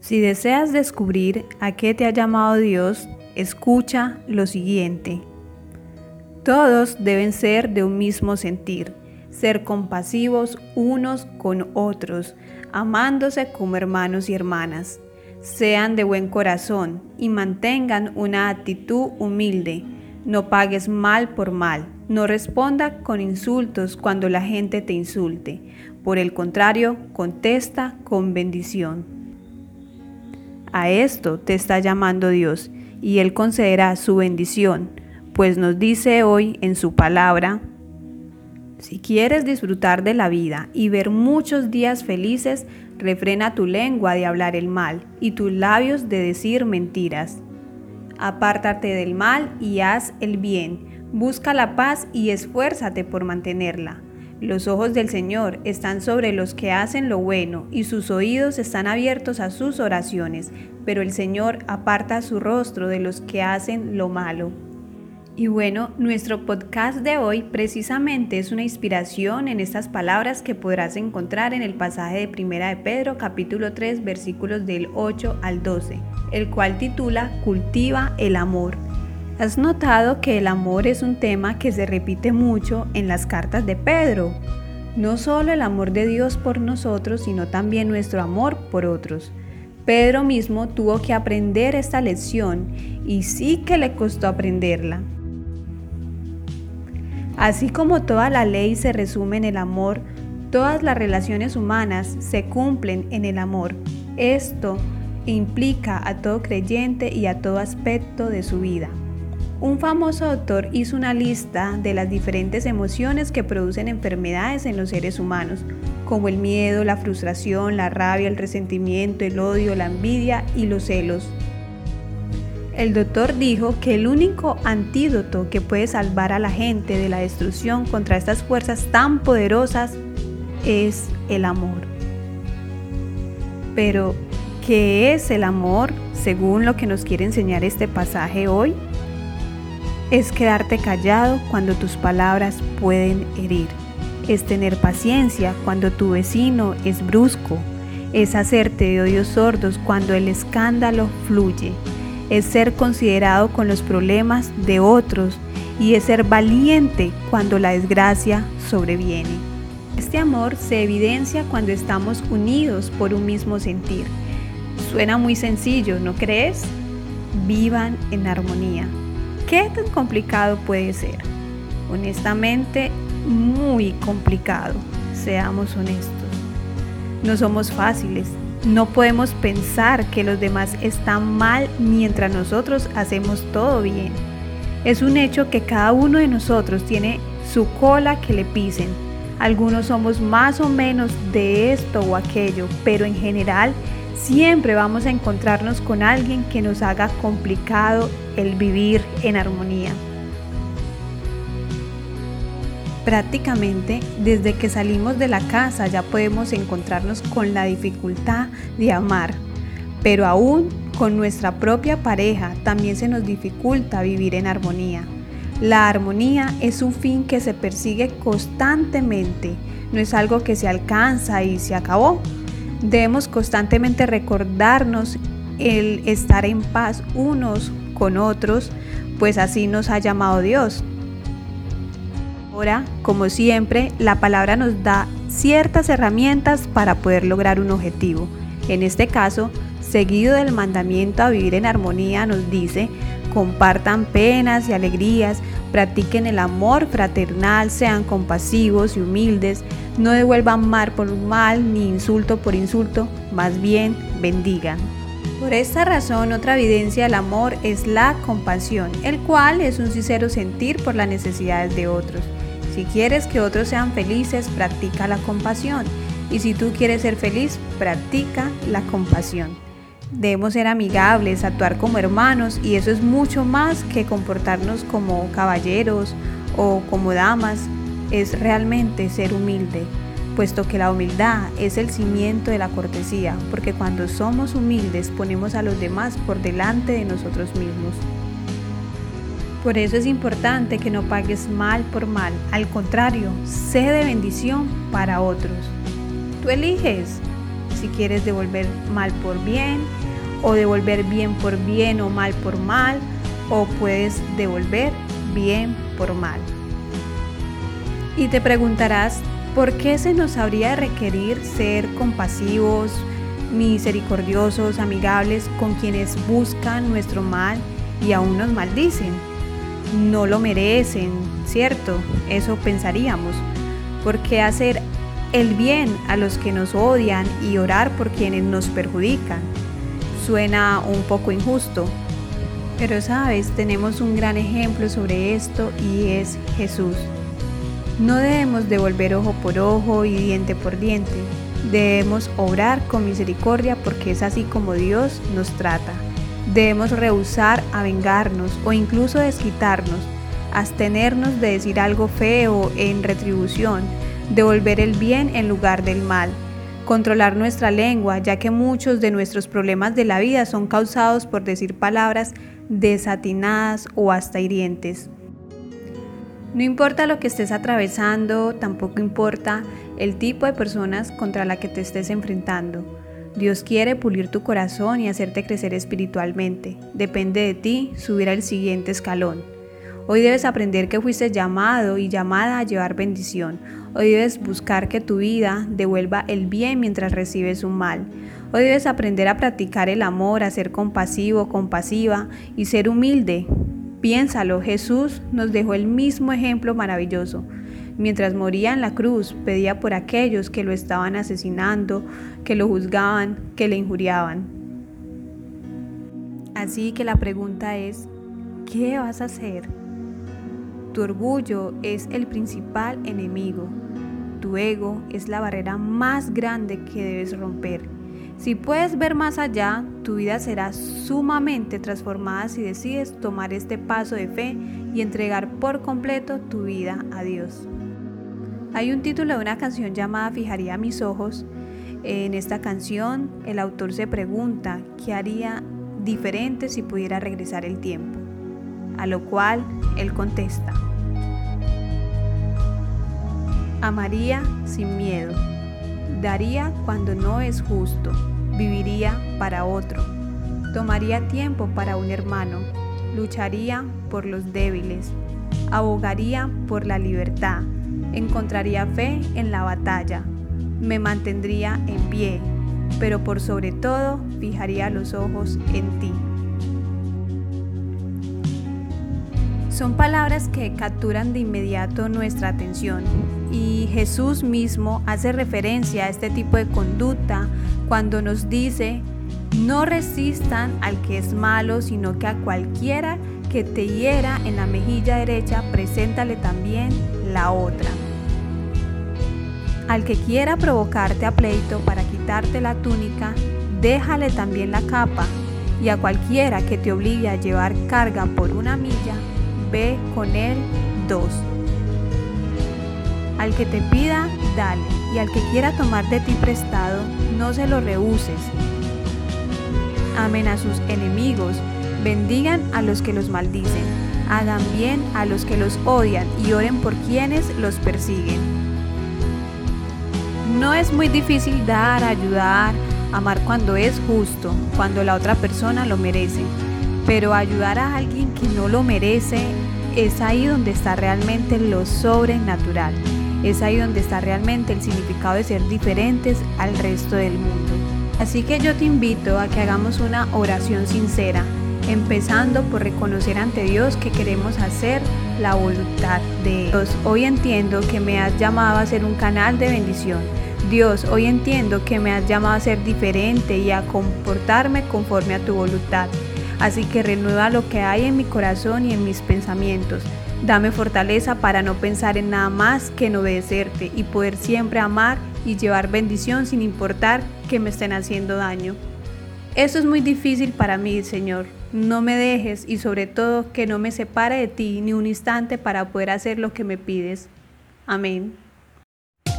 Si deseas descubrir a qué te ha llamado Dios, escucha lo siguiente. Todos deben ser de un mismo sentir, ser compasivos unos con otros, amándose como hermanos y hermanas. Sean de buen corazón y mantengan una actitud humilde. No pagues mal por mal. No responda con insultos cuando la gente te insulte. Por el contrario, contesta con bendición. A esto te está llamando Dios y Él concederá su bendición, pues nos dice hoy en su palabra, si quieres disfrutar de la vida y ver muchos días felices, refrena tu lengua de hablar el mal y tus labios de decir mentiras. Apártate del mal y haz el bien, busca la paz y esfuérzate por mantenerla. Los ojos del Señor están sobre los que hacen lo bueno y sus oídos están abiertos a sus oraciones, pero el Señor aparta su rostro de los que hacen lo malo. Y bueno, nuestro podcast de hoy precisamente es una inspiración en estas palabras que podrás encontrar en el pasaje de Primera de Pedro capítulo 3 versículos del 8 al 12, el cual titula Cultiva el amor. ¿Has notado que el amor es un tema que se repite mucho en las cartas de Pedro? No solo el amor de Dios por nosotros, sino también nuestro amor por otros. Pedro mismo tuvo que aprender esta lección y sí que le costó aprenderla. Así como toda la ley se resume en el amor, todas las relaciones humanas se cumplen en el amor. Esto implica a todo creyente y a todo aspecto de su vida. Un famoso autor hizo una lista de las diferentes emociones que producen enfermedades en los seres humanos, como el miedo, la frustración, la rabia, el resentimiento, el odio, la envidia y los celos. El doctor dijo que el único antídoto que puede salvar a la gente de la destrucción contra estas fuerzas tan poderosas es el amor. Pero, ¿qué es el amor según lo que nos quiere enseñar este pasaje hoy? Es quedarte callado cuando tus palabras pueden herir. Es tener paciencia cuando tu vecino es brusco. Es hacerte de oídos sordos cuando el escándalo fluye. Es ser considerado con los problemas de otros y es ser valiente cuando la desgracia sobreviene. Este amor se evidencia cuando estamos unidos por un mismo sentir. Suena muy sencillo, ¿no crees? Vivan en armonía. ¿Qué tan complicado puede ser? Honestamente, muy complicado, seamos honestos. No somos fáciles, no podemos pensar que los demás están mal mientras nosotros hacemos todo bien. Es un hecho que cada uno de nosotros tiene su cola que le pisen. Algunos somos más o menos de esto o aquello, pero en general siempre vamos a encontrarnos con alguien que nos haga complicado el vivir en armonía. Prácticamente desde que salimos de la casa ya podemos encontrarnos con la dificultad de amar, pero aún con nuestra propia pareja también se nos dificulta vivir en armonía. La armonía es un fin que se persigue constantemente, no es algo que se alcanza y se acabó. Debemos constantemente recordarnos el estar en paz unos con otros, pues así nos ha llamado Dios. Ahora, como siempre, la palabra nos da ciertas herramientas para poder lograr un objetivo. En este caso, seguido del mandamiento a vivir en armonía, nos dice, compartan penas y alegrías, practiquen el amor fraternal, sean compasivos y humildes, no devuelvan mal por mal ni insulto por insulto, más bien bendigan. Por esta razón, otra evidencia del amor es la compasión, el cual es un sincero sentir por las necesidades de otros. Si quieres que otros sean felices, practica la compasión. Y si tú quieres ser feliz, practica la compasión. Debemos ser amigables, actuar como hermanos y eso es mucho más que comportarnos como caballeros o como damas. Es realmente ser humilde, puesto que la humildad es el cimiento de la cortesía, porque cuando somos humildes ponemos a los demás por delante de nosotros mismos. Por eso es importante que no pagues mal por mal, al contrario, sé de bendición para otros. Tú eliges si quieres devolver mal por bien, o devolver bien por bien o mal por mal, o puedes devolver bien por mal. Y te preguntarás, ¿por qué se nos habría requerir ser compasivos, misericordiosos, amigables con quienes buscan nuestro mal y aún nos maldicen? No lo merecen, ¿cierto? Eso pensaríamos. ¿Por qué hacer el bien a los que nos odian y orar por quienes nos perjudican? Suena un poco injusto, pero sabes, tenemos un gran ejemplo sobre esto y es Jesús. No debemos devolver ojo por ojo y diente por diente. Debemos obrar con misericordia porque es así como Dios nos trata. Debemos rehusar a vengarnos o incluso desquitarnos, abstenernos de decir algo feo en retribución, devolver el bien en lugar del mal, controlar nuestra lengua, ya que muchos de nuestros problemas de la vida son causados por decir palabras desatinadas o hasta hirientes. No importa lo que estés atravesando, tampoco importa el tipo de personas contra la que te estés enfrentando. Dios quiere pulir tu corazón y hacerte crecer espiritualmente. Depende de ti subir al siguiente escalón. Hoy debes aprender que fuiste llamado y llamada a llevar bendición. Hoy debes buscar que tu vida devuelva el bien mientras recibes un mal. Hoy debes aprender a practicar el amor, a ser compasivo, compasiva y ser humilde, Piénsalo, Jesús nos dejó el mismo ejemplo maravilloso. Mientras moría en la cruz, pedía por aquellos que lo estaban asesinando, que lo juzgaban, que le injuriaban. Así que la pregunta es, ¿qué vas a hacer? Tu orgullo es el principal enemigo. Tu ego es la barrera más grande que debes romper. Si puedes ver más allá, tu vida será sumamente transformada si decides tomar este paso de fe y entregar por completo tu vida a Dios. Hay un título de una canción llamada Fijaría mis ojos. En esta canción el autor se pregunta qué haría diferente si pudiera regresar el tiempo, a lo cual él contesta, amaría sin miedo. Daría cuando no es justo, viviría para otro, tomaría tiempo para un hermano, lucharía por los débiles, abogaría por la libertad, encontraría fe en la batalla, me mantendría en pie, pero por sobre todo fijaría los ojos en ti. Son palabras que capturan de inmediato nuestra atención y Jesús mismo hace referencia a este tipo de conducta cuando nos dice, no resistan al que es malo, sino que a cualquiera que te hiera en la mejilla derecha, preséntale también la otra. Al que quiera provocarte a pleito para quitarte la túnica, déjale también la capa, y a cualquiera que te obligue a llevar carga por una milla, ve con él dos. Al que te pida, dale, y al que quiera tomar de ti prestado, no se lo rehuses. Amen a sus enemigos, bendigan a los que los maldicen, hagan bien a los que los odian y oren por quienes los persiguen. No es muy difícil dar, ayudar, amar cuando es justo, cuando la otra persona lo merece pero ayudar a alguien que no lo merece es ahí donde está realmente lo sobrenatural. Es ahí donde está realmente el significado de ser diferentes al resto del mundo. Así que yo te invito a que hagamos una oración sincera, empezando por reconocer ante Dios que queremos hacer la voluntad de Dios. Hoy entiendo que me has llamado a ser un canal de bendición. Dios, hoy entiendo que me has llamado a ser diferente y a comportarme conforme a tu voluntad. Así que renueva lo que hay en mi corazón y en mis pensamientos. Dame fortaleza para no pensar en nada más que en obedecerte y poder siempre amar y llevar bendición sin importar que me estén haciendo daño. Eso es muy difícil para mí, Señor. No me dejes y sobre todo que no me separe de ti ni un instante para poder hacer lo que me pides. Amén.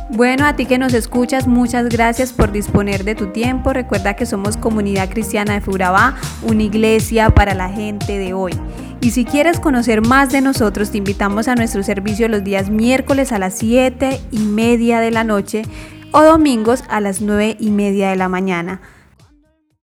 Bueno, a ti que nos escuchas, muchas gracias por disponer de tu tiempo. Recuerda que somos Comunidad Cristiana de Furabá, una iglesia para la gente de hoy. Y si quieres conocer más de nosotros, te invitamos a nuestro servicio los días miércoles a las 7 y media de la noche o domingos a las 9 y media de la mañana.